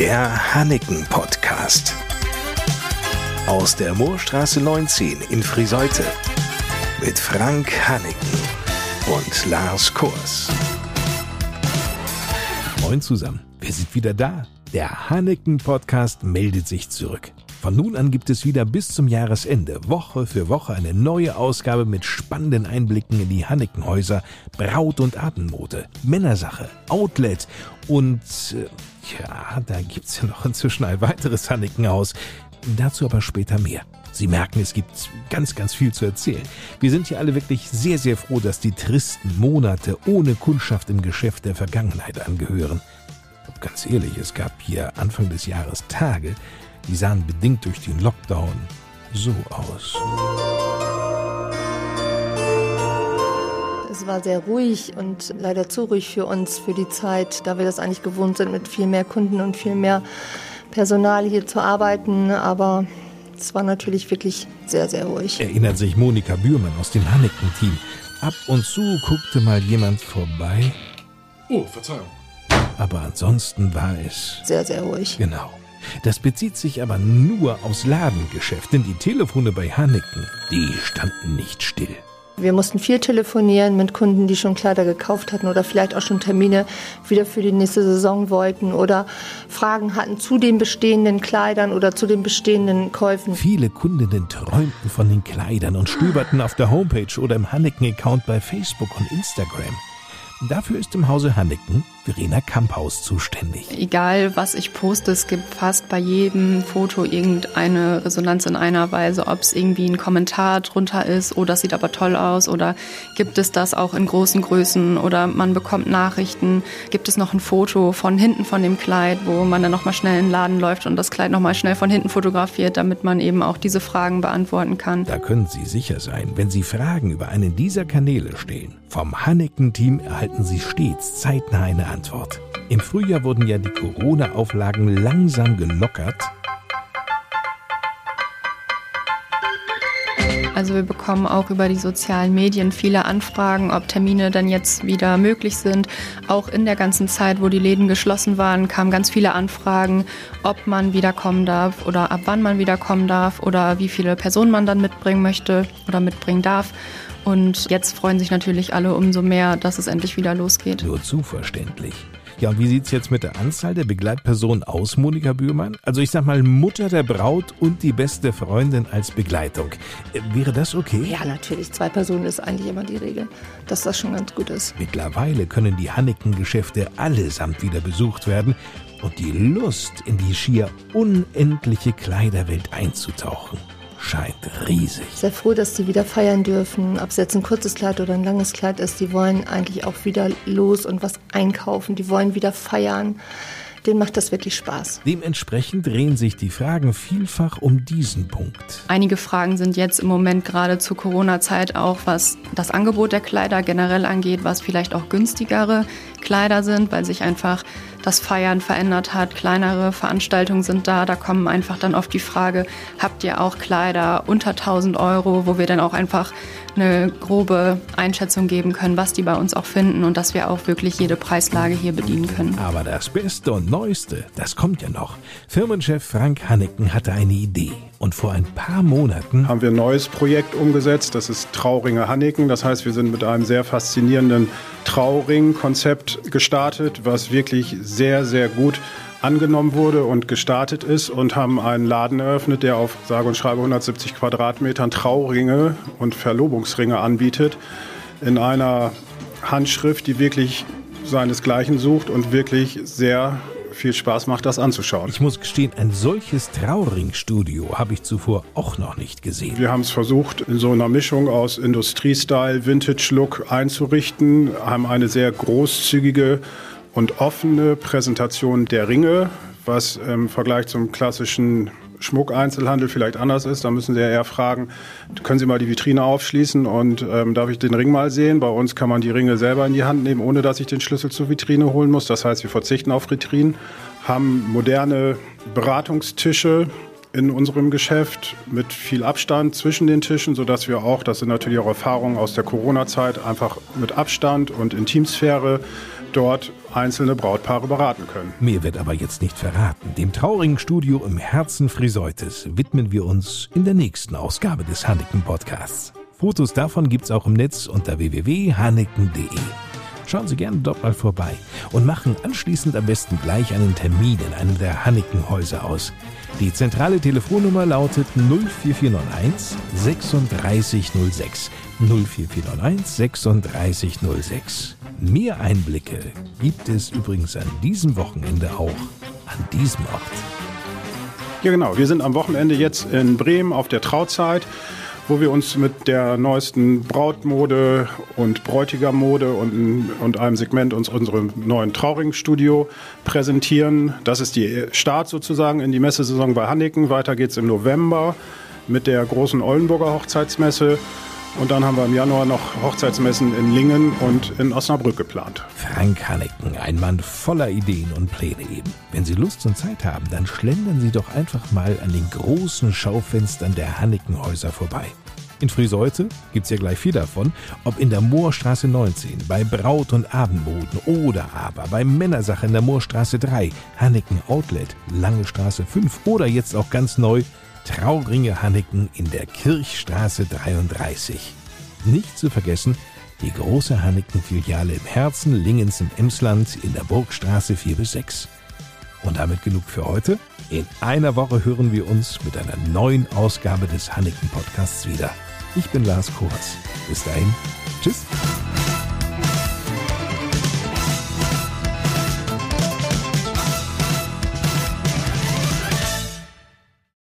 Der Hanneken Podcast. Aus der Moorstraße 19 in Friseute. Mit Frank Hanneken und Lars Kurs. Moin zusammen, wir sind wieder da. Der Hanneken Podcast meldet sich zurück. Von nun an gibt es wieder bis zum Jahresende Woche für Woche eine neue Ausgabe mit spannenden Einblicken in die Hannekenhäuser, Braut- und Abendmode, Männersache, Outlet und äh, ja, da gibt's ja noch inzwischen ein weiteres Hannekenhaus. Dazu aber später mehr. Sie merken, es gibt ganz, ganz viel zu erzählen. Wir sind hier alle wirklich sehr, sehr froh, dass die tristen Monate ohne Kundschaft im Geschäft der Vergangenheit angehören. Ganz ehrlich, es gab hier Anfang des Jahres Tage, die sahen bedingt durch den Lockdown so aus. Es war sehr ruhig und leider zu ruhig für uns für die Zeit, da wir das eigentlich gewohnt sind, mit viel mehr Kunden und viel mehr Personal hier zu arbeiten. Aber es war natürlich wirklich sehr, sehr ruhig. Erinnert sich Monika Bührmann aus dem Hanneken-Team. Ab und zu guckte mal jemand vorbei. Oh, Verzeihung. Aber ansonsten war es. Sehr, sehr ruhig. Genau. Das bezieht sich aber nur aufs Ladengeschäft, denn die Telefone bei Hanneken, die standen nicht still. Wir mussten viel telefonieren mit Kunden, die schon Kleider gekauft hatten oder vielleicht auch schon Termine wieder für die nächste Saison wollten oder Fragen hatten zu den bestehenden Kleidern oder zu den bestehenden Käufen. Viele Kundinnen träumten von den Kleidern und stöberten auf der Homepage oder im Hanneken-Account bei Facebook und Instagram. Dafür ist im Hause Hanneken Verena Kamphaus zuständig. Egal, was ich poste, es gibt fast bei jedem Foto irgendeine Resonanz in einer Weise, ob es irgendwie ein Kommentar drunter ist, oh, das sieht aber toll aus, oder gibt es das auch in großen Größen, oder man bekommt Nachrichten, gibt es noch ein Foto von hinten von dem Kleid, wo man dann nochmal schnell in den Laden läuft und das Kleid nochmal schnell von hinten fotografiert, damit man eben auch diese Fragen beantworten kann. Da können Sie sicher sein, wenn Sie Fragen über einen dieser Kanäle stellen. Vom Hanneken-Team erhalten Sie stets zeitnah eine Antwort. Im Frühjahr wurden ja die Corona-Auflagen langsam gelockert. Also wir bekommen auch über die sozialen Medien viele Anfragen, ob Termine dann jetzt wieder möglich sind. Auch in der ganzen Zeit, wo die Läden geschlossen waren, kamen ganz viele Anfragen, ob man wieder kommen darf oder ab wann man wieder kommen darf oder wie viele Personen man dann mitbringen möchte oder mitbringen darf. Und jetzt freuen sich natürlich alle umso mehr, dass es endlich wieder losgeht. Nur zu verständlich. Ja, und wie sieht's jetzt mit der Anzahl der Begleitpersonen aus, Monika Bührmann? Also ich sag mal Mutter der Braut und die beste Freundin als Begleitung. Äh, wäre das okay? Ja, natürlich. Zwei Personen ist eigentlich immer die Regel, dass das schon ganz gut ist. Mittlerweile können die Hanneken-Geschäfte allesamt wieder besucht werden und die Lust, in die schier unendliche Kleiderwelt einzutauchen, scheint riesig. Sehr froh, dass die wieder feiern dürfen. Ob es jetzt ein kurzes Kleid oder ein langes Kleid ist, die wollen eigentlich auch wieder los und was einkaufen. Die wollen wieder feiern. Denen macht das wirklich Spaß. Dementsprechend drehen sich die Fragen vielfach um diesen Punkt. Einige Fragen sind jetzt im Moment gerade zur Corona-Zeit auch, was das Angebot der Kleider generell angeht, was vielleicht auch günstigere Kleider sind, weil sich einfach das Feiern verändert hat. Kleinere Veranstaltungen sind da. Da kommen einfach dann oft die Frage, habt ihr auch Kleider unter 1000 Euro, wo wir dann auch einfach eine grobe Einschätzung geben können, was die bei uns auch finden und dass wir auch wirklich jede Preislage hier bedienen können. Aber das Beste und Neueste, das kommt ja noch. Firmenchef Frank Hanneken hatte eine Idee. Und vor ein paar Monaten haben wir ein neues Projekt umgesetzt. Das ist Trauringe Hanneken. Das heißt, wir sind mit einem sehr faszinierenden Trauring-Konzept gestartet, was wirklich sehr, sehr gut angenommen wurde und gestartet ist und haben einen Laden eröffnet, der auf sage und schreibe 170 Quadratmetern Trauringe und Verlobungsringe anbietet in einer Handschrift, die wirklich seinesgleichen sucht und wirklich sehr viel Spaß macht, das anzuschauen. Ich muss gestehen, ein solches Trauringstudio habe ich zuvor auch noch nicht gesehen. Wir haben es versucht, in so einer Mischung aus Industriestyle, Vintage-Look einzurichten, haben eine sehr großzügige und offene Präsentation der Ringe, was im Vergleich zum klassischen Schmuckeinzelhandel vielleicht anders ist. Da müssen Sie ja eher fragen, können Sie mal die Vitrine aufschließen und ähm, darf ich den Ring mal sehen? Bei uns kann man die Ringe selber in die Hand nehmen, ohne dass ich den Schlüssel zur Vitrine holen muss. Das heißt, wir verzichten auf Vitrinen, haben moderne Beratungstische in unserem Geschäft mit viel Abstand zwischen den Tischen, sodass wir auch, das sind natürlich auch Erfahrungen aus der Corona-Zeit, einfach mit Abstand und Intimsphäre dort einzelne Brautpaare beraten können. Mehr wird aber jetzt nicht verraten. Dem traurigen Studio im Herzen Friseutes widmen wir uns in der nächsten Ausgabe des Hanneken Podcasts. Fotos davon gibt's auch im Netz unter www.hanneken.de. Schauen Sie gerne dort mal vorbei und machen anschließend am besten gleich einen Termin in einem der Hanneken-Häuser aus. Die zentrale Telefonnummer lautet 04491 3606. 04491 3606. Mehr Einblicke gibt es übrigens an diesem Wochenende auch an diesem Ort. Ja, genau. Wir sind am Wochenende jetzt in Bremen auf der Trauzeit wo wir uns mit der neuesten Brautmode und Bräutigammode und, und einem Segment uns unserem neuen Trauringstudio präsentieren. Das ist die Start sozusagen in die Messesaison bei Hanneken. Weiter geht es im November mit der großen Oldenburger Hochzeitsmesse. Und dann haben wir im Januar noch Hochzeitsmessen in Lingen und in Osnabrück geplant. Frank Hanneken, ein Mann voller Ideen und Pläne eben. Wenn Sie Lust und Zeit haben, dann schlendern Sie doch einfach mal an den großen Schaufenstern der Hannekenhäuser vorbei. In Friseute gibt's ja gleich viel davon, ob in der Moorstraße 19, bei Braut- und Abendboden oder aber bei Männersache in der Moorstraße 3, Hanneken Outlet, Lange Straße 5 oder jetzt auch ganz neu Trauringe Hanneken in der Kirchstraße 33. Nicht zu vergessen, die große Hanneken-Filiale im Herzen Lingens im Emsland in der Burgstraße 4 bis 6. Und damit genug für heute. In einer Woche hören wir uns mit einer neuen Ausgabe des Hanneken Podcasts wieder. Ich bin Lars Kors. Bis dahin. Tschüss.